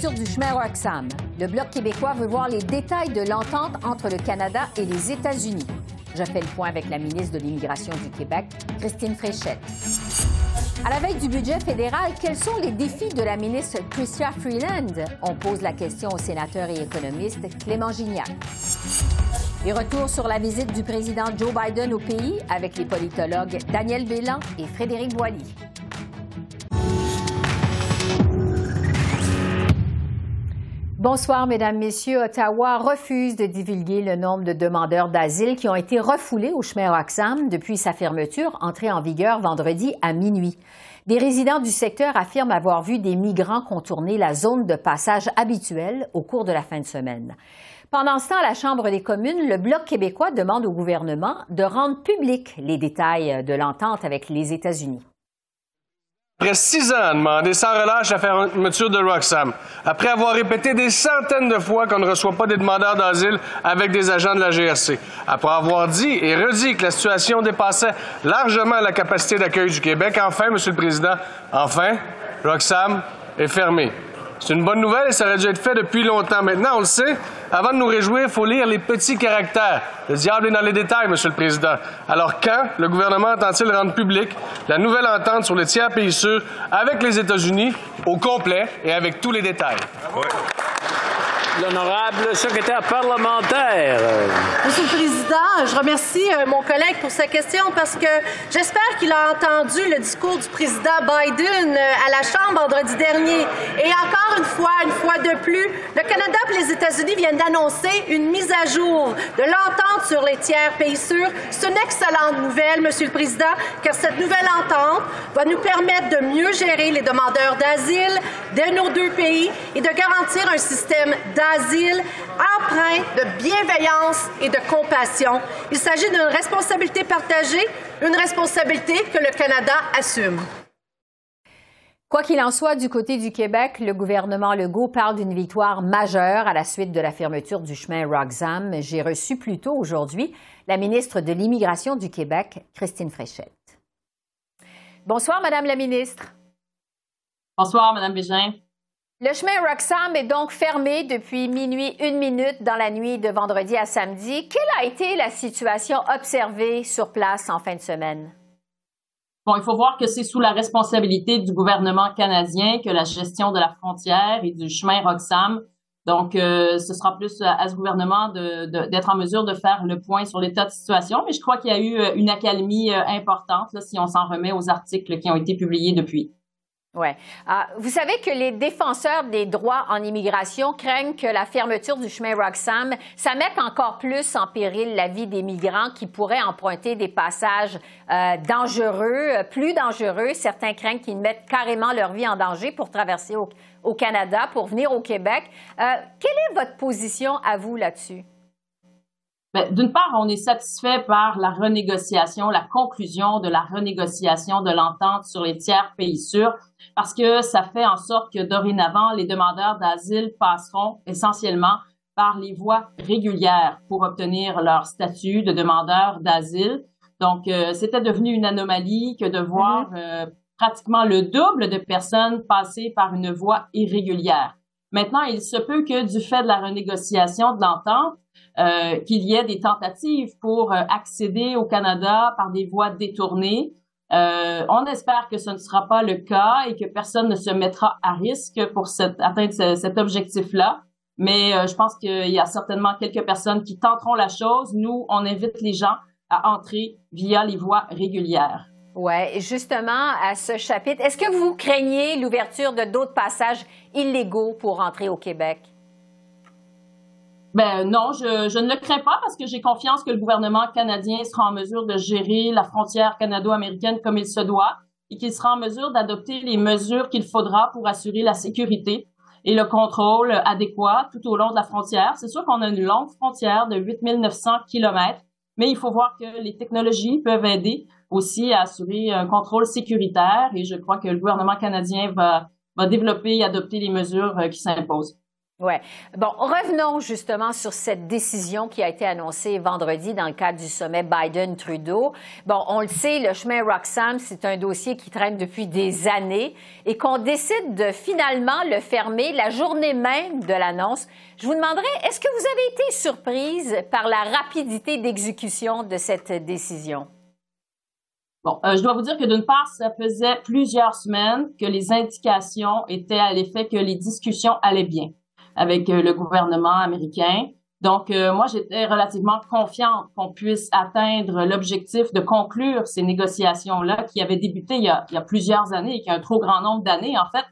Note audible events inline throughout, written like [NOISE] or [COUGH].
Fermeture du chemin Roxham. Le Bloc québécois veut voir les détails de l'entente entre le Canada et les États-Unis. Je fais le point avec la ministre de l'Immigration du Québec, Christine Fréchette. À la veille du budget fédéral, quels sont les défis de la ministre Chrystia Freeland? On pose la question au sénateur et économiste Clément Gignac. Et retour sur la visite du président Joe Biden au pays avec les politologues Daniel Bélan et Frédéric Boilly. Bonsoir, Mesdames, Messieurs. Ottawa refuse de divulguer le nombre de demandeurs d'asile qui ont été refoulés au chemin Roxham depuis sa fermeture, entrée en vigueur vendredi à minuit. Des résidents du secteur affirment avoir vu des migrants contourner la zone de passage habituelle au cours de la fin de semaine. Pendant ce temps, à la Chambre des communes, le Bloc québécois demande au gouvernement de rendre publics les détails de l'entente avec les États-Unis. Après six ans à demander sans relâche la fermeture de Roxham, après avoir répété des centaines de fois qu'on ne reçoit pas des demandeurs d'asile avec des agents de la GRC, après avoir dit et redit que la situation dépassait largement la capacité d'accueil du Québec, enfin, Monsieur le Président, enfin, Roxham est fermé. C'est une bonne nouvelle et ça aurait dû être fait depuis longtemps. Maintenant, on le sait, avant de nous réjouir, il faut lire les petits caractères. Le diable est dans les détails, Monsieur le Président. Alors quand le gouvernement entend-il rendre public la nouvelle entente sur le tiers pays sûr avec les États-Unis au complet et avec tous les détails? L'honorable secrétaire parlementaire. Monsieur le Président, je remercie euh, mon collègue pour sa question parce que j'espère qu'il a entendu le discours du président Biden euh, à la Chambre vendredi dernier. Et encore une fois, une fois de plus, le Canada et les États-Unis viennent d'annoncer une mise à jour de l'entente sur les tiers pays sûrs. C'est une excellente nouvelle, Monsieur le Président, car cette nouvelle entente va nous permettre de mieux gérer les demandeurs d'asile de nos deux pays et de garantir un système d'asile empreint de bienveillance et de compassion. Il s'agit d'une responsabilité partagée, une responsabilité que le Canada assume. Quoi qu'il en soit, du côté du Québec, le gouvernement Legault parle d'une victoire majeure à la suite de la fermeture du chemin Roxham. J'ai reçu plus tôt aujourd'hui la ministre de l'Immigration du Québec, Christine Fréchette. Bonsoir, Madame la ministre. Bonsoir, Madame Bégin. Le chemin Roxham est donc fermé depuis minuit une minute dans la nuit de vendredi à samedi. Quelle a été la situation observée sur place en fin de semaine? Bon, il faut voir que c'est sous la responsabilité du gouvernement canadien que la gestion de la frontière et du chemin Roxham. Donc, euh, ce sera plus à ce gouvernement d'être en mesure de faire le point sur l'état de situation. Mais je crois qu'il y a eu euh, une accalmie euh, importante là, si on s'en remet aux articles qui ont été publiés depuis. Ouais. Ah, vous savez que les défenseurs des droits en immigration craignent que la fermeture du chemin Roxham, ça mette encore plus en péril la vie des migrants qui pourraient emprunter des passages euh, dangereux, plus dangereux. Certains craignent qu'ils mettent carrément leur vie en danger pour traverser au, Canada, pour venir au Québec. Euh, quelle est votre position à vous là-dessus? Ben, d'une part, on est satisfait par la renégociation, la conclusion de la renégociation de l'entente sur les tiers pays sûrs, parce que ça fait en sorte que dorénavant, les demandeurs d'asile passeront essentiellement par les voies régulières pour obtenir leur statut de demandeur d'asile. Donc, euh, c'était devenu une anomalie que de voir mm-hmm. euh, pratiquement le double de personnes passer par une voie irrégulière. Maintenant, il se peut que du fait de la renégociation de l'entente, euh, qu'il y ait des tentatives pour euh, accéder au Canada par des voies détournées. Euh, on espère que ce ne sera pas le cas et que personne ne se mettra à risque pour cette, atteindre cet objectif-là. Mais je pense qu'il y a certainement quelques personnes qui tenteront la chose. Nous, on invite les gens à entrer via les voies régulières. Oui, justement, à ce chapitre, est-ce que vous craignez l'ouverture de d'autres passages illégaux pour entrer au Québec? Ben non, je, je, ne le crains pas parce que j'ai confiance que le gouvernement canadien sera en mesure de gérer la frontière canado-américaine comme il se doit et qu'il sera en mesure d'adopter les mesures qu'il faudra pour assurer la sécurité et le contrôle adéquat tout au long de la frontière. C'est sûr qu'on a une longue frontière de 8900 kilomètres, mais il faut voir que les technologies peuvent aider aussi à assurer un contrôle sécuritaire et je crois que le gouvernement canadien va, va développer et adopter les mesures euh, qui s'imposent. Ouais. Bon, revenons justement sur cette décision qui a été annoncée vendredi dans le cadre du sommet Biden-Trudeau. Bon, on le sait, le chemin Roxham, c'est un dossier qui traîne depuis des années et qu'on décide de finalement le fermer la journée même de l'annonce. Je vous demanderais, est-ce que vous avez été surprise par la rapidité d'exécution de cette décision? Bon, euh, je dois vous dire que d'une part, ça faisait plusieurs semaines que les indications étaient à l'effet que les discussions allaient bien avec euh, le gouvernement américain. Donc, euh, moi, j'étais relativement confiante qu'on puisse atteindre l'objectif de conclure ces négociations-là qui avaient débuté il y, a, plusieurs années et qui a un trop grand nombre d'années, en fait,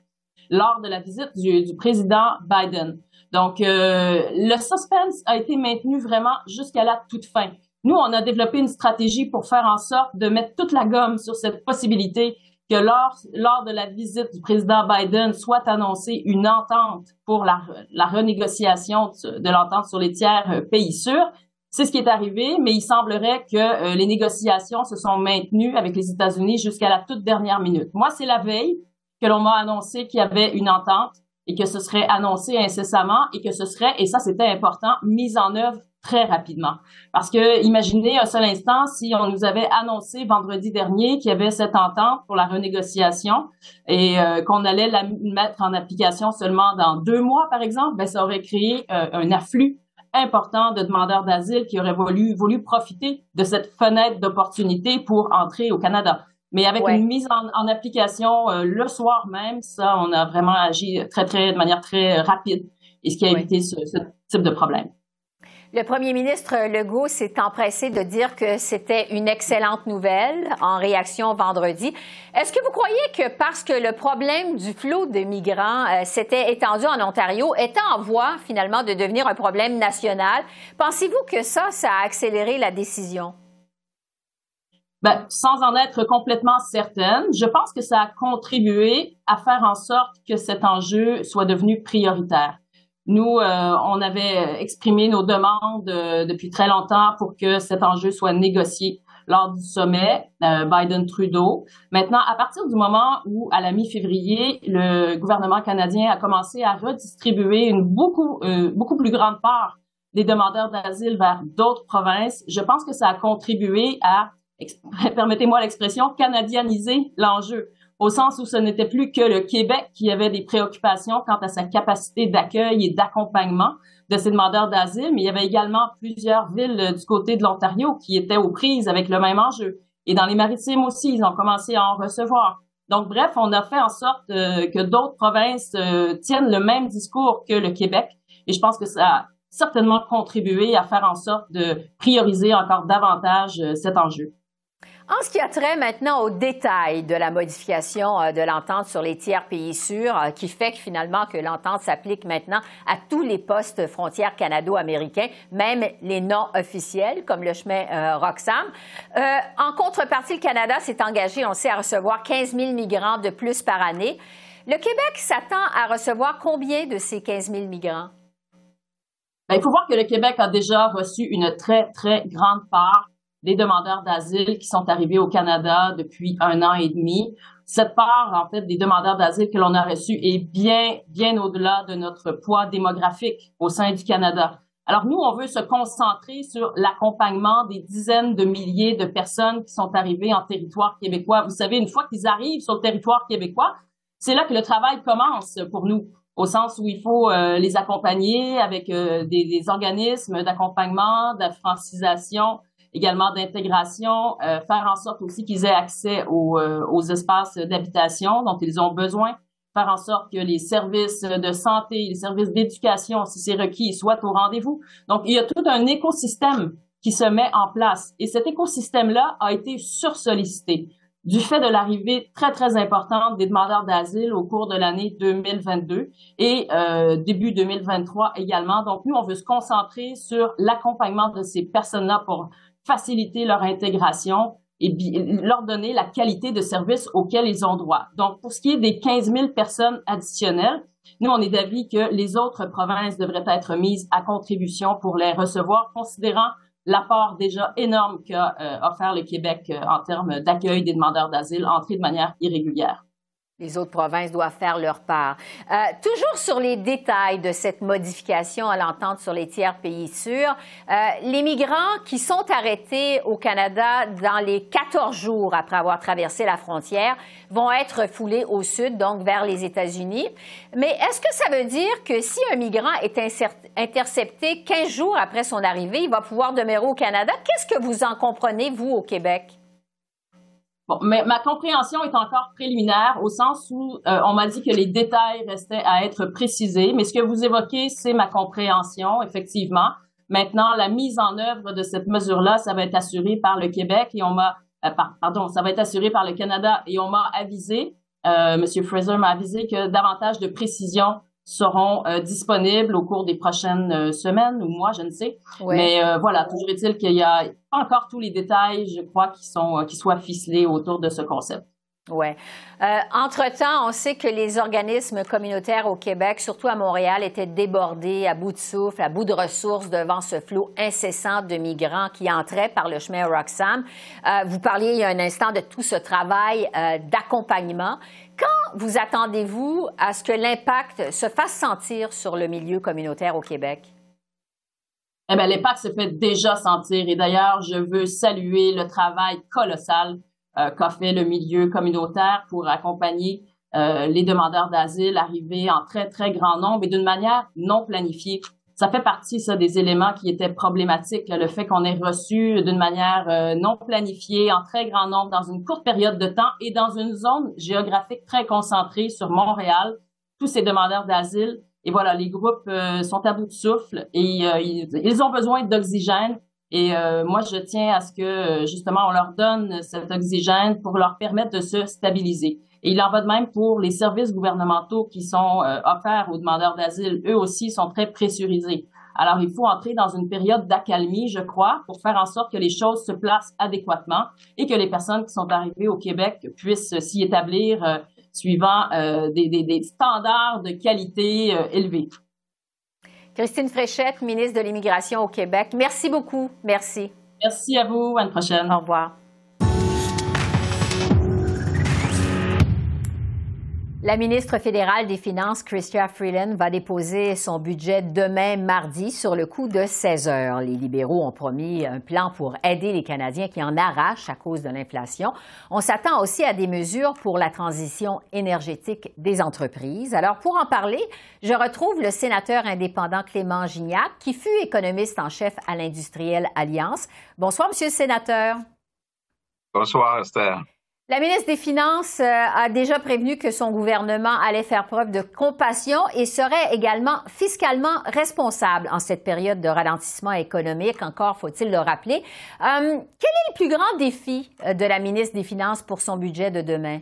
lors de la visite du, du président Biden. Donc, euh, le suspense a été maintenu vraiment jusqu'à la toute fin. Nous, on a développé une stratégie pour faire en sorte de mettre toute la gomme sur cette possibilité que lors, lors de la visite du président Biden soit annoncée une entente pour la, la renégociation de l'entente sur les tiers euh, pays sûrs. C'est ce qui est arrivé, mais il semblerait que euh, les négociations se sont maintenues avec les États-Unis jusqu'à la toute dernière minute. Moi, c'est la veille que l'on m'a annoncé qu'il y avait une entente et que ce serait annoncé incessamment et que ce serait, et ça c'était important, mise en œuvre très rapidement. Parce que imaginez un seul instant si on nous avait annoncé vendredi dernier qu'il y avait cette entente pour la renégociation et euh, qu'on allait la mettre en application seulement dans deux mois, par exemple, ben ça aurait créé euh, un afflux important de demandeurs d'asile qui auraient voulu profiter de cette fenêtre d'opportunité pour entrer au Canada. Mais avec une mise en, application euh, le soir même, ça, on a vraiment agi très, très, de manière très rapide, et ce qui a évité ce type de problème. Le premier ministre Legault s'est empressé de dire que c'était une excellente nouvelle en réaction vendredi. Est-ce que vous croyez que parce que le problème du flot de migrants euh, s'était étendu en Ontario est en voie finalement de devenir un problème national, pensez-vous que ça, ça a accéléré la décision? Ben, sans en être complètement certaine, je pense que ça a contribué à faire en sorte que cet enjeu soit devenu prioritaire. Nous, euh, on avait exprimé nos demandes euh, depuis très longtemps pour que cet enjeu soit négocié lors du sommet euh, Biden-Trudeau. Maintenant, à partir du moment où, à la mi-février, le gouvernement canadien a commencé à redistribuer une beaucoup, beaucoup plus grande part des demandeurs d'asile vers d'autres provinces, je pense que ça a contribué à, [LAUGHS] permettez-moi l'expression, canadianiser l'enjeu au sens où ce n'était plus que le Québec qui avait des préoccupations quant à sa capacité d'accueil et d'accompagnement de ces demandeurs d'asile, mais il y avait également plusieurs villes du côté de l'Ontario qui étaient aux prises avec le même enjeu. Et dans les maritimes aussi, ils ont commencé à en recevoir. Donc, bref, on a fait en sorte euh, que d'autres provinces euh, tiennent le même discours que le Québec. Et je pense que ça a certainement contribué à faire en sorte de prioriser encore davantage euh, cet enjeu. En ce qui a trait maintenant aux détails de la modification euh, de l'entente sur les tiers pays sûrs, euh, qui fait que finalement que l'entente s'applique maintenant à tous les postes frontières canado-américains, même les non officiels, comme le chemin euh, Roxham. en contrepartie, le Canada s'est engagé, on sait, à recevoir 15 000 migrants de plus par année. Le Québec s'attend à recevoir combien de ces 15 000 migrants? Ben, il faut voir que le Québec a déjà reçu une très, très grande part des demandeurs d'asile qui sont arrivés au Canada depuis un an et demi. Cette part, en fait, des demandeurs d'asile que l'on a reçus est bien, bien au-delà de notre poids démographique au sein du Canada. Alors nous, on veut se concentrer sur l'accompagnement des dizaines de milliers de personnes qui sont arrivées en territoire québécois. Vous savez, une fois qu'ils arrivent sur le territoire québécois, c'est là que le travail commence pour nous, au sens où il faut euh, les accompagner avec euh, des, des, organismes d'accompagnement, de francisation, également d'intégration, euh, faire en sorte aussi qu'ils aient accès aux, euh, aux espaces d'habitation dont ils ont besoin, faire en sorte que les services de santé, les services d'éducation, si c'est requis, soient au rendez-vous. Donc, il y a tout un écosystème qui se met en place. Et cet écosystème-là a été sursollicité du fait de l'arrivée très, très importante des demandeurs d'asile au cours de l'année 2022 et euh, début 2023 également. Donc, nous, on veut se concentrer sur l'accompagnement de ces personnes-là pour faciliter leur intégration, et leur donner la qualité de service auquel ils ont droit. Donc, pour ce qui est des 15 000 personnes additionnelles, nous, on est d'avis que les autres provinces devraient être mises à contribution pour les recevoir, considérant l'apport déjà énorme qu'a euh, offert le Québec euh, en termes d'accueil des demandeurs d'asile entrés de manière irrégulière. Les autres provinces doivent faire leur part. Euh, toujours sur les détails de cette modification à l'entente sur les tiers pays sûrs, euh, les migrants qui sont arrêtés au Canada dans les 14 jours après avoir traversé la frontière vont être foulés au sud, donc vers les États-Unis. Mais est-ce que ça veut dire que si un migrant est intercepté 15 jours après son arrivée, il va pouvoir demeurer au Canada? Qu'est-ce que vous en comprenez, vous, au Québec? Bon, mais ma compréhension est encore préliminaire au sens où euh, on m'a dit que les détails restaient à être précisés, mais ce que vous évoquez, c'est ma compréhension, effectivement. Maintenant, la mise en œuvre de cette mesure-là, ça va être assuré par le Québec et on m'a, euh, pardon, ça va être assuré par le Canada et on m'a avisé, euh, Monsieur Fraser m'a avisé que davantage de précisions seront euh, disponibles au cours des prochaines euh, semaines ou mois, je ne sais. Mais euh, voilà, toujours est-il qu'il y a pas encore tous les détails, je crois, qui sont qui soient ficelés autour de ce concept. Oui. Entre-temps, on sait que les organismes communautaires au Québec, surtout à Montréal, étaient débordés, à bout de souffle, à bout de ressources devant ce flot incessant de migrants qui entraient par le chemin Roxham. vous parliez il y a un instant de tout ce travail d'accompagnement. Quand vous attendez-vous à ce que l'impact se fasse sentir sur le milieu communautaire au Québec? Eh bien, l'impact se fait déjà sentir. Et d'ailleurs, je veux saluer le travail colossal euh, qu'a fait le milieu communautaire pour accompagner euh, les demandeurs d'asile arrivés en très, très grand nombre et d'une manière non planifiée ça fait partie ça des éléments qui étaient problématiques, le fait qu'on ait reçu d'une manière euh, non planifiée en très grand nombre dans une courte période de temps et dans une zone géographique très concentrée sur Montréal, tous ces demandeurs d'asile. Et voilà, les groupes euh, sont à bout de souffle et euh, ils, ont besoin d'oxygène. Et moi, je tiens à ce que justement on leur donne cet oxygène pour leur permettre de se stabiliser. Et il en va de même pour les services gouvernementaux qui sont euh, offerts aux demandeurs d'asile. Eux aussi sont très pressurisés. Alors, il faut entrer dans une période d'accalmie, je crois, pour faire en sorte que les choses se placent adéquatement et que les personnes qui sont arrivées au Québec puissent s'y établir euh, suivant euh, des, des, des, standards de qualité élevés. Christine Fréchette, ministre de l'Immigration au Québec. Merci beaucoup. Merci. Merci à vous. À une prochaine. Au revoir. La ministre fédérale des Finances, Chrystia Freeland, va déposer son budget demain mardi sur le coup de 16 heures. Les libéraux ont promis un plan pour aider les Canadiens qui en arrachent à cause de l'inflation. On s'attend aussi à des mesures pour la transition énergétique des entreprises. Alors, pour en parler, je retrouve le sénateur indépendant Clément Gignac, qui fut économiste en chef à l'Industrielle Alliance. Bonsoir, Monsieur le sénateur. Bonsoir, Esther. La ministre des Finances euh, a déjà prévenu que son gouvernement allait faire preuve de compassion et serait également fiscalement responsable en cette période de ralentissement économique, encore faut-il le rappeler. Euh, quel est le plus grand défi euh, de la ministre des Finances pour son budget de demain?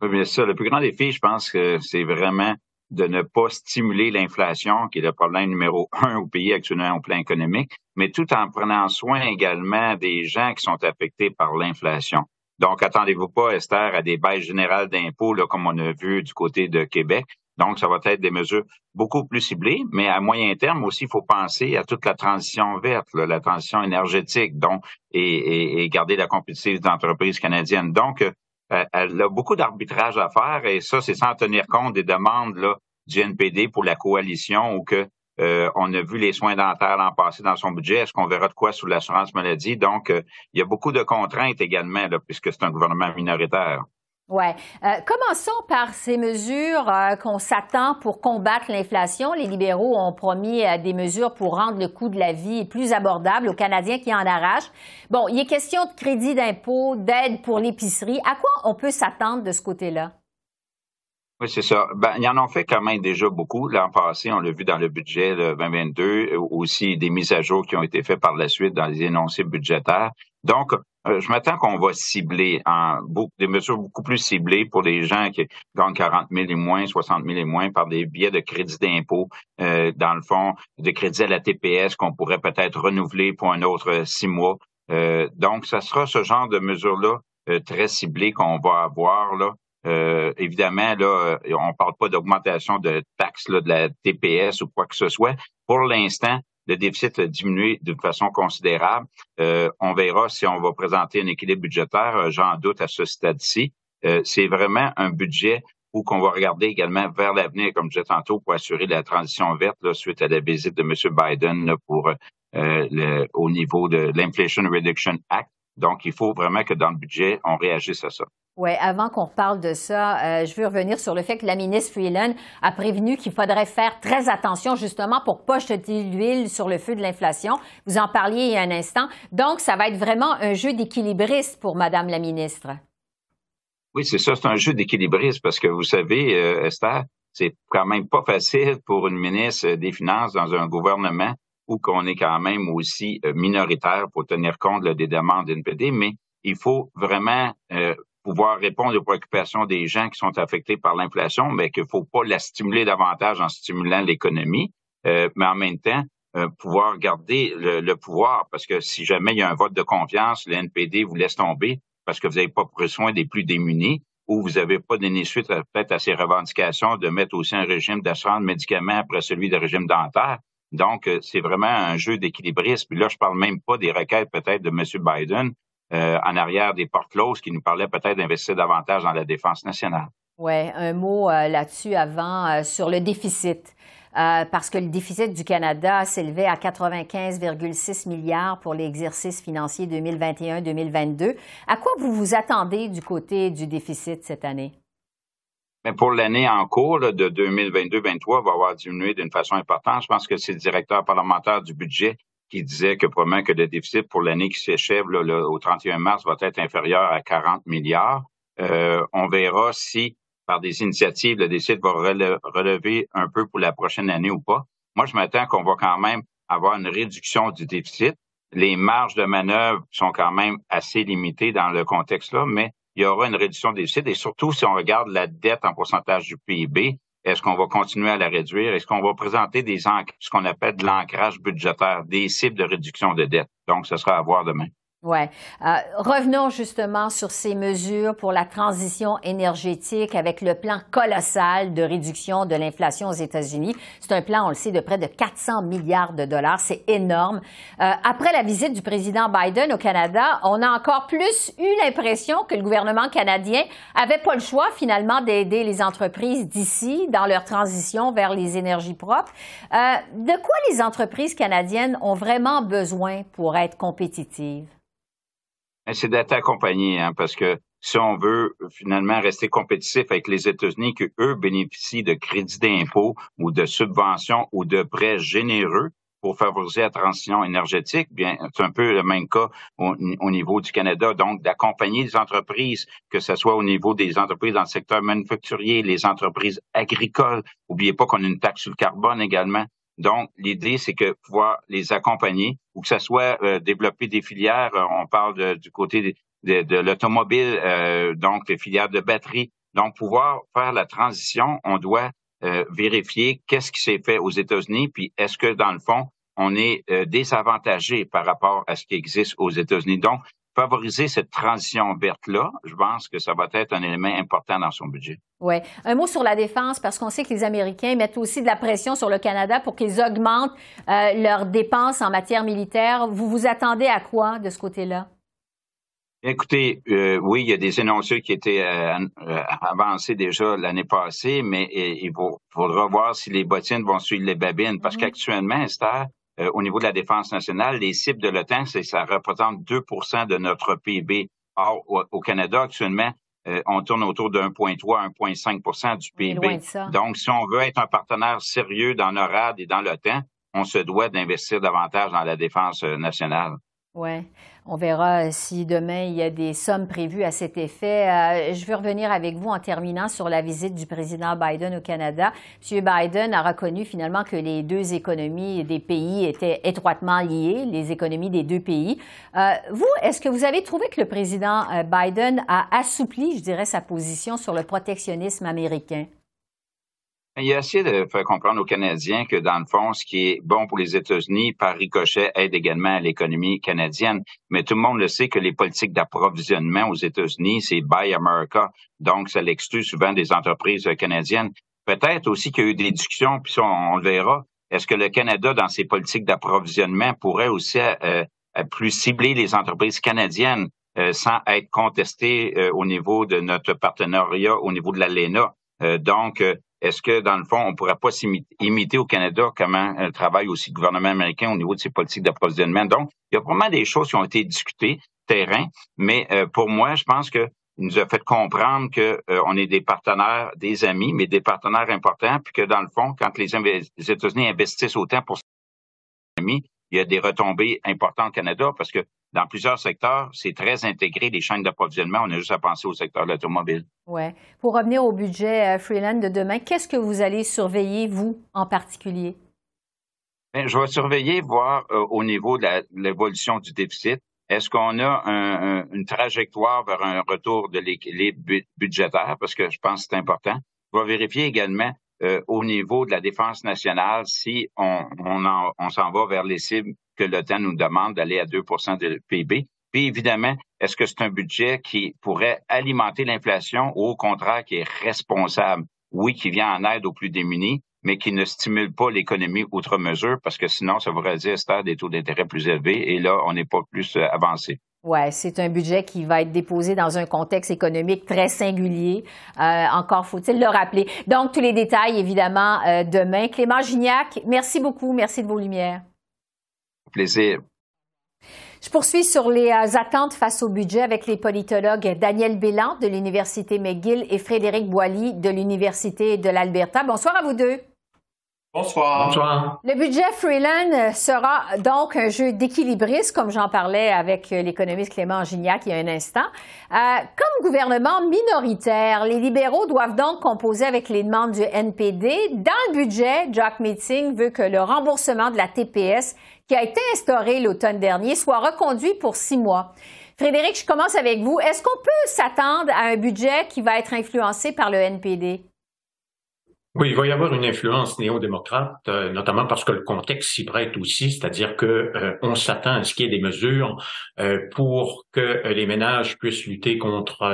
Oui, bien sûr. Le plus grand défi, je pense que c'est vraiment de ne pas stimuler l'inflation, qui est le problème numéro un au pays actuellement au plan économique, mais tout en prenant soin également des gens qui sont affectés par l'inflation. Donc, attendez-vous pas, Esther, à des baisses générales d'impôts, comme on a vu du côté de Québec. Donc, ça va être des mesures beaucoup plus ciblées, mais à moyen terme aussi, il faut penser à toute la transition verte, la transition énergétique, donc, et, garder la compétitivité des entreprises canadiennes. Donc, euh, elle a beaucoup d'arbitrage à faire et ça, c'est sans tenir compte des demandes là, du NPD pour la coalition ou que euh, on a vu les soins dentaires l'an passé dans son budget. Est-ce qu'on verra de quoi sous l'assurance maladie? Donc, euh, il y a beaucoup de contraintes également, puisque c'est un gouvernement minoritaire. Oui. Euh, commençons par ces mesures qu'on s'attend pour combattre l'inflation. Les libéraux ont promis des mesures pour rendre le coût de la vie plus abordable aux Canadiens qui en arrachent. Bon, il est question de crédit d'impôt, d'aide pour l'épicerie. À quoi on peut s'attendre de ce côté-là? Oui, c'est ça. Ben, ils en ont fait quand même déjà beaucoup. L'an passé, on l'a vu dans le budget 2022, euh, aussi des mises à jour qui ont été faites par la suite dans les énoncés budgétaires. Donc, euh, je m'attends qu'on va cibler en des mesures beaucoup plus ciblées pour les gens qui gagnent 40 000 et moins, 60 000 et moins par des biais de crédit d'impôt, euh, dans le fond, de crédit à la TPS qu'on pourrait peut-être renouveler pour un autre six mois. donc, ça sera ce genre de mesures-là très ciblées qu'on va avoir là. Évidemment, là, on parle pas d'augmentation de taxes de la TPS ou quoi que ce soit. Pour l'instant, le déficit a diminué d'une façon considérable. Euh, on verra si on va présenter un équilibre budgétaire. Euh, j'en doute à ce stade-ci. Euh, c'est vraiment un budget où qu'on va regarder également vers l'avenir, comme je disais tantôt, pour assurer la transition verte suite à la visite de M. Biden pour au niveau de l'Inflation Reduction Act. Donc, il faut vraiment que dans le budget, on réagisse à ça. Oui, avant qu'on reparle de ça, euh, je veux revenir sur le fait que la ministre Freeland a prévenu qu'il faudrait faire très attention justement pour pas jeter l'huile sur le feu de l'inflation. Vous en parliez il y a un instant. Donc, ça va être vraiment un jeu d'équilibriste pour Madame la ministre. Oui, c'est ça, c'est un jeu d'équilibriste parce que vous savez, euh, Esther, c'est quand même pas facile pour une ministre des Finances dans un gouvernement où qu'on est quand même aussi euh, minoritaire pour tenir compte des demandes NPD, mais il faut vraiment pouvoir répondre aux préoccupations des gens qui sont affectés par l'inflation, mais qu'il ne faut pas la stimuler davantage en stimulant l'économie, euh, mais en même temps, euh, pouvoir garder le, pouvoir, parce que si jamais il y a un vote de confiance, le NPD vous laisse tomber parce que vous n'avez pas pris soin des plus démunis ou vous n'avez pas donné suite peut-être à ces revendications de mettre aussi un régime d'assurance de médicaments après celui de régime dentaire. Donc, euh, c'est vraiment un jeu d'équilibrisme. Là, je parle même pas des requêtes peut-être de M. Biden, euh, en arrière des portes closes qui nous parlaient peut-être d'investir davantage dans la défense nationale. Oui, un mot euh, là-dessus avant sur le déficit. parce que le déficit du Canada s'élevait à 95,6 milliards pour l'exercice financier 2021-2022. À quoi vous vous attendez du côté du déficit cette année? Mais pour l'année en cours de 2022-2023, va avoir diminué d'une façon importante. Je pense que c'est le directeur parlementaire du budget qui disait que probablement que le déficit pour l'année qui s'achève au 31 mars va être inférieur à 40 milliards. Euh, on verra si, par des initiatives, le déficit va relever un peu pour la prochaine année ou pas. Moi, je m'attends qu'on va quand même avoir une réduction du déficit. Les marges de manœuvre sont quand même assez limitées dans le contexte là, mais il y aura une réduction du déficit. Et surtout, si on regarde la dette en pourcentage du PIB, est-ce qu'on va continuer à la réduire? Est-ce qu'on va présenter des ce qu'on appelle de l'ancrage budgétaire, des cibles de réduction de dette? Donc, ce sera à voir demain. Oui. Euh, revenons justement sur ces mesures pour la transition énergétique avec le plan colossal de réduction de l'inflation aux États-Unis. C'est un plan, on le sait, de près de 400 milliards de dollars. C'est énorme. Euh, après la visite du président Biden au Canada, on a encore plus eu l'impression que le gouvernement canadien avait pas le choix finalement d'aider les entreprises d'ici dans leur transition vers les énergies propres. Euh, de quoi les entreprises canadiennes ont vraiment besoin pour être compétitives? C'est d'être accompagné, hein, parce que si on veut finalement rester compétitif avec les États-Unis, que eux bénéficient de crédits d'impôt ou de subventions ou de prêts généreux pour favoriser la transition énergétique, bien, c'est un peu le même cas au, niveau du Canada. Donc, d'accompagner les entreprises, que ce soit au niveau des entreprises dans le secteur manufacturier, les entreprises agricoles. N'oubliez pas qu'on a une taxe sur le carbone également. Donc, l'idée, c'est que pouvoir les accompagner ou que ce soit euh, développer des filières. Euh, on parle du côté de, l'automobile, euh, donc les filières de batterie. Donc, pouvoir faire la transition, on doit vérifier qu'est-ce qui s'est fait aux États-Unis, puis est-ce que, dans le fond, on est désavantagé par rapport à ce qui existe aux États-Unis. Donc, favoriser cette transition verte-là, je pense que ça va être un élément important dans son budget. Oui. Un mot sur la défense, parce qu'on sait que les Américains mettent aussi de la pression sur le Canada pour qu'ils augmentent euh, leurs dépenses en matière militaire. Vous vous attendez à quoi de ce côté-là? Écoutez, euh, oui, il y a des énoncés qui étaient euh, avancés déjà l'année passée, mais il faudra voir si les bottines vont suivre les babines, parce mm-hmm. qu'actuellement, Esther, euh, au niveau de la défense nationale, les cibles de l'OTAN, ça représente 2% de notre PIB. Or, au, Canada, actuellement, euh, on tourne autour de 1,3 1,5% du PIB. Donc, si on veut être un partenaire sérieux dans NORAD et dans l'OTAN, on se doit d'investir davantage dans la défense euh, nationale. Oui. On verra si demain il y a des sommes prévues à cet effet. Euh, je veux revenir avec vous en terminant sur la visite du président Biden au Canada. M. Biden a reconnu finalement que les deux économies des pays étaient étroitement liées, les économies des deux pays. Euh, vous, est-ce que vous avez trouvé que le président euh, Biden a assoupli, je dirais, sa position sur le protectionnisme américain? Il a essayé de faire comprendre aux Canadiens que, dans le fond, ce qui est bon pour les États-Unis, par ricochet, aide également à l'économie canadienne. Mais tout le monde le sait que les politiques d'approvisionnement aux États-Unis, c'est Buy America. Donc, ça l'exclut souvent des entreprises canadiennes. Peut-être aussi qu'il y a eu des discussions, puis on, le verra. Est-ce que le Canada, dans ses politiques d'approvisionnement, pourrait aussi euh, plus cibler les entreprises canadiennes euh, sans être contesté euh, au niveau de notre partenariat, au niveau de l'ALENA? donc, est-ce que, dans le fond, on ne pourrait pas s'imiter au Canada comment euh, travaille aussi le gouvernement américain au niveau de ses politiques d'approvisionnement? Donc, il y a vraiment des choses qui ont été discutées, terrain, mais euh, pour moi, je pense que nous a fait comprendre que euh, est des partenaires, des amis, mais des partenaires importants, puis que dans le fond, quand les, les États-Unis investissent autant pour ses amis, il y a des retombées importantes au Canada parce que dans plusieurs secteurs, c'est très intégré, les chaînes d'approvisionnement. On a juste à penser au secteur de l'automobile. Oui. Pour revenir au budget euh, Freeland de demain, qu'est-ce que vous allez surveiller, vous, en particulier? Bien, je vais surveiller, voir euh, au niveau de l'évolution du déficit. Est-ce qu'on a une trajectoire vers un retour de l'équilibre budgétaire? Parce que je pense que c'est important. Je vais vérifier également au niveau de la défense nationale si on, s'en va vers les cibles que l'OTAN nous demande d'aller à 2% de PIB. Puis évidemment, est-ce que c'est un budget qui pourrait alimenter l'inflation ou au contraire qui est responsable? Oui, qui vient en aide aux plus démunis, mais qui ne stimule pas l'économie outre mesure parce que sinon, ça voudrait dire stade des taux d'intérêt plus élevés et là, on n'est pas plus euh, avancé. Oui, c'est un budget qui va être déposé dans un contexte économique très singulier. Euh, encore faut-il le rappeler. Donc, tous les détails, évidemment, euh, demain. Clément Gignac, merci beaucoup. Merci de vos lumières plaisir. Je poursuis sur les euh, attentes face au budget avec les politologues Daniel Bélan de l'Université McGill et Frédéric Boilly de l'Université de l'Alberta. Bonsoir à vous deux. Bonsoir. Bonsoir. Le budget Freeland sera donc un jeu d'équilibriste, comme j'en parlais avec l'économiste Clément Gignac il y a un instant. Euh, comme gouvernement minoritaire, les libéraux doivent donc composer avec les demandes du NPD. Dans le budget, Jack Meeting veut que le remboursement de la TPS qui a été instauré l'automne dernier soit reconduit pour six mois. Frédéric, je commence avec vous. Est-ce qu'on peut s'attendre à un budget qui va être influencé par le NPD? Oui, il va y avoir une influence néo-démocrate, euh, notamment parce que le contexte s'y prête aussi, c'est-à-dire que euh, on s'attend à ce qu'il y ait des mesures euh, pour que les ménages puissent lutter contre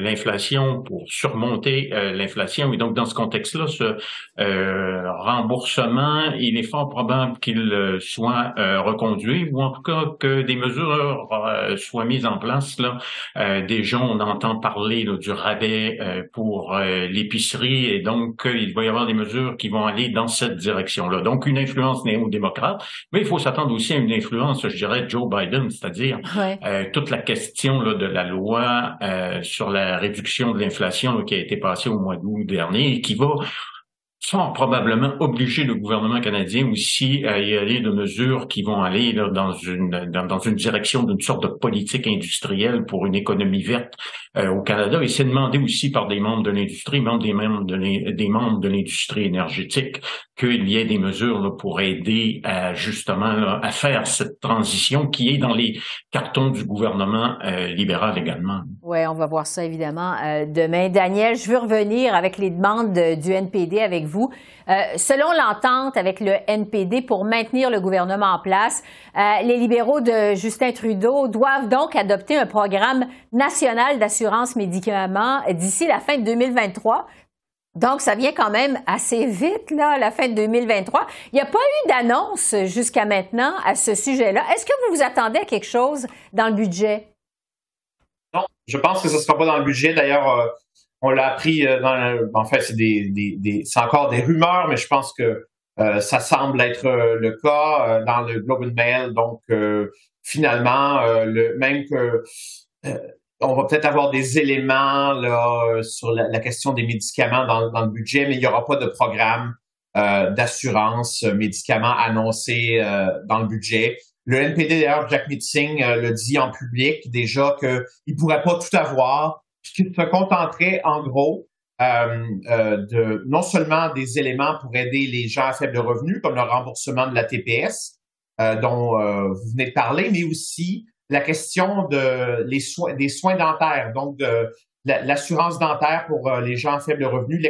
l'inflation, pour surmonter l'inflation. Et donc, dans ce contexte-là, ce remboursement, il est fort probable qu'il soit reconduit, ou en tout cas que des mesures soient mises en place. Là, déjà, on entend parler du rabais pour l'épicerie, et donc il va va y avoir des mesures qui vont aller dans cette direction-là. Donc, une influence néo-démocrate, mais il faut s'attendre aussi à une influence, je dirais, Joe Biden, c'est-à-dire euh, toute la question là, de la loi euh, sur la réduction de l'inflation qui a été passée au mois d'août dernier et qui va sont probablement obliger le gouvernement canadien aussi à y aller de mesures qui vont aller dans une dans, une direction d'une sorte de politique industrielle pour une économie verte euh, au Canada et c'est demandé aussi par des membres de l'industrie, même des membres de des membres de l'industrie énergétique qu'il y ait des mesures pour aider à justement à faire cette transition qui est dans les cartons du gouvernement euh, libéral également. Oui, on va voir ça évidemment euh, demain. Daniel, je veux revenir avec les demandes du NPD avec vous. Euh, selon l'entente avec le NPD pour maintenir le gouvernement en place, les libéraux de Justin Trudeau doivent donc adopter un programme national d'assurance médicaments d'ici la fin de 2023. Donc, ça vient quand même assez vite, là, la fin de 2023. Il n'y a pas eu d'annonce jusqu'à maintenant à ce sujet-là. Est-ce que vous vous attendez à quelque chose dans le budget? Non, je pense que ce ne sera pas dans le budget. D'ailleurs, euh, on l'a appris euh, dans en fait, c'est des, c'est encore des rumeurs, mais je pense que euh, ça semble être le cas dans le Globe and Mail. Donc, finalement, le, même que on va peut-être avoir des éléments là, euh, sur la, question des médicaments dans, dans, le budget, mais il n'y aura pas de programme euh, d'assurance euh, médicaments annoncé euh, dans le budget. Le NPD, d'ailleurs, Jack Meeting euh, le dit en public déjà qu'il ne pourrait pas tout avoir, qu'il se contenterait en gros de non seulement des éléments pour aider les gens à faible revenu, comme le remboursement de la TPS, dont vous venez de parler, mais aussi la question de les soins, des soins dentaires, donc de l'assurance dentaire pour les gens à faible revenu.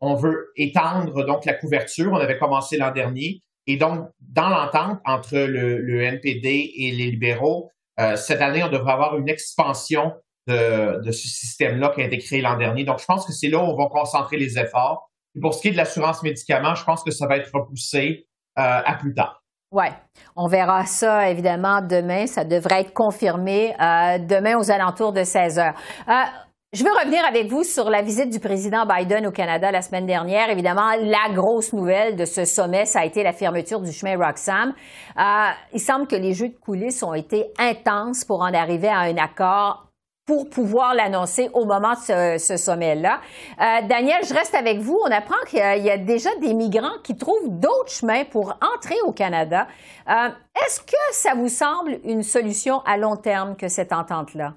On veut étendre donc la couverture. On avait commencé l'an dernier. Et donc, dans l'entente entre le, NPD et les libéraux, cette année, on devrait avoir une expansion de, ce système-là qui a été créé l'an dernier. Donc, je pense que c'est là où on va concentrer les efforts. Et pour ce qui est de l'assurance médicaments, je pense que ça va être repoussé à plus tard. Oui, on verra ça évidemment demain. Ça devrait être confirmé euh, demain aux alentours de 16 heures. Euh, je veux revenir avec vous sur la visite du président Biden au Canada la semaine dernière. Évidemment, la grosse nouvelle de ce sommet, ça a été la fermeture du chemin Roxham. Euh, il semble que les jeux de coulisses ont été intenses pour en arriver à un accord pour pouvoir l'annoncer au moment de ce, sommet-là. Euh, Daniel, je reste avec vous. On apprend qu'il y, a déjà des migrants qui trouvent d'autres chemins pour entrer au Canada. Euh, est-ce que ça vous semble une solution à long terme que cette entente-là?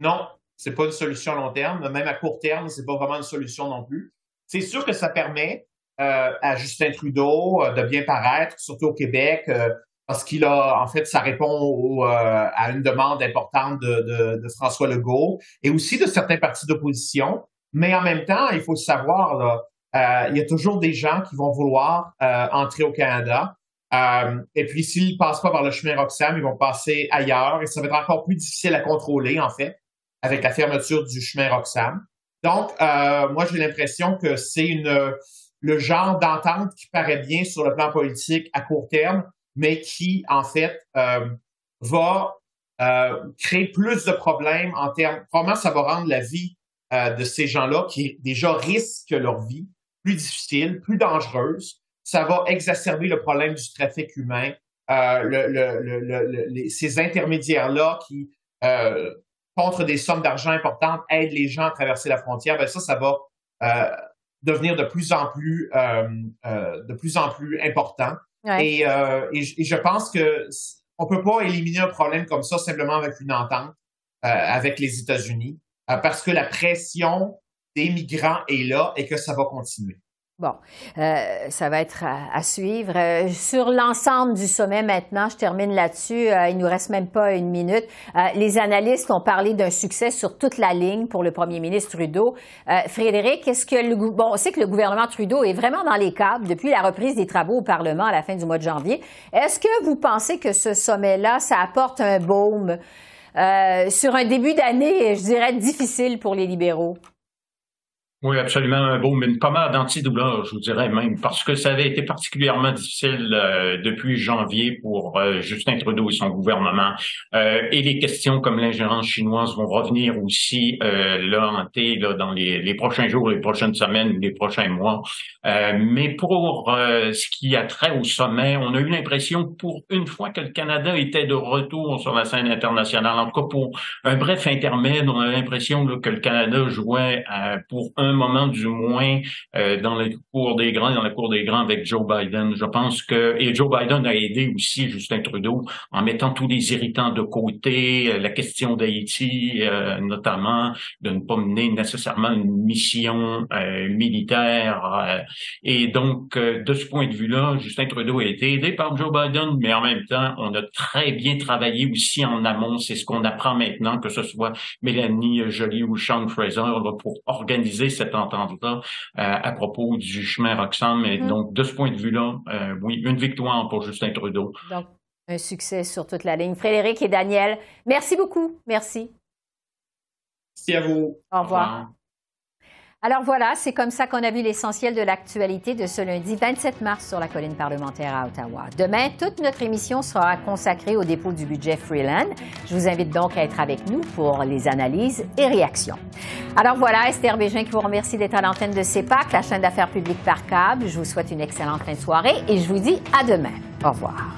Non, c'est pas une solution à long terme. Même à court terme, c'est pas vraiment une solution non plus. C'est sûr que ça permet euh, à Justin Trudeau de bien paraître, surtout au Québec, parce qu'il a, en fait, ça répond euh, à une demande importante de, François Legault et aussi de certains partis d'opposition. Mais en même temps, il faut savoir, euh, il y a toujours des gens qui vont vouloir euh, entrer au Canada. et puis, s'ils passent pas par le chemin Roxham, ils vont passer ailleurs et ça va être encore plus difficile à contrôler, en fait, avec la fermeture du chemin Roxham. Donc, moi, j'ai l'impression que c'est le genre d'entente qui paraît bien sur le plan politique à court terme, mais qui, en fait, euh, va euh, créer plus de problèmes en termes, comment ça va rendre la vie euh, de ces gens-là qui déjà risquent leur vie plus difficile, plus dangereuse. Ça va exacerber le problème du trafic humain. Le, le, le, ces intermédiaires-là qui, contre des sommes d'argent importantes, aident les gens à traverser la frontière, ben ça, ça va devenir de plus en plus, de plus en plus important. Et, euh, je pense que on peut pas éliminer un problème comme ça simplement avec une entente euh, avec les États-Unis, euh, parce que la pression des migrants est là et que ça va continuer. Bon, euh, ça va être à, suivre. Euh, sur l'ensemble du sommet maintenant, je termine là-dessus. Euh, il nous reste même pas une minute. les analystes ont parlé d'un succès sur toute la ligne pour le premier ministre Trudeau. Frédéric, est-ce que le bon, on sait que le gouvernement Trudeau est vraiment dans les câbles depuis la reprise des travaux au Parlement à la fin du mois de janvier. Est-ce que vous pensez que ce sommet-là, ça apporte un baume sur un début d'année, je dirais, difficile pour les libéraux? Oui, absolument un beau, mais une pommade antidouleur, je vous dirais même, parce que ça avait été particulièrement difficile euh, depuis janvier pour euh, Justin Trudeau et son gouvernement. Euh, et les questions comme l'ingérence chinoise vont revenir aussi là hanter là, dans les, les, prochains jours, les prochaines semaines, les prochains mois. mais pour ce qui a trait au sommet, on a eu l'impression pour une fois que le Canada était de retour sur la scène internationale, en tout cas pour un bref intermède, on a l'impression que le Canada jouait pour un moment du moins euh, dans la cour des grands, dans la cour des grands avec Joe Biden. Je pense que et Joe Biden a aidé aussi Justin Trudeau en mettant tous les irritants de côté, euh, la question d'Haïti euh, notamment, de ne pas mener nécessairement une mission militaire. et donc de ce point de vue-là, Justin Trudeau a été aidé par Joe Biden, mais en même temps, on a très bien travaillé aussi en amont. C'est ce qu'on apprend maintenant, que ce soit Mélanie Joly ou Sean Fraser, pour organiser cette cette entente-là euh, à propos du chemin Roxham. Et mm-hmm. donc, de ce point de vue-là, euh, oui, une victoire pour Justin Trudeau. Donc, un succès sur toute la ligne. Frédéric et Daniel, merci beaucoup. Merci. Merci à vous. Au revoir. Alors voilà, c'est comme ça qu'on a vu l'essentiel de l'actualité de ce lundi 27 mars sur la colline parlementaire à Ottawa. Demain, toute notre émission sera consacrée au dépôt du budget Freeland. Je vous invite donc à être avec nous pour les analyses et réactions. Alors voilà, Esther Bégin qui vous remercie d'être à l'antenne de CEPAC, la chaîne d'affaires publiques par câble. Je vous souhaite une excellente fin de soirée et je vous dis à demain. Au revoir.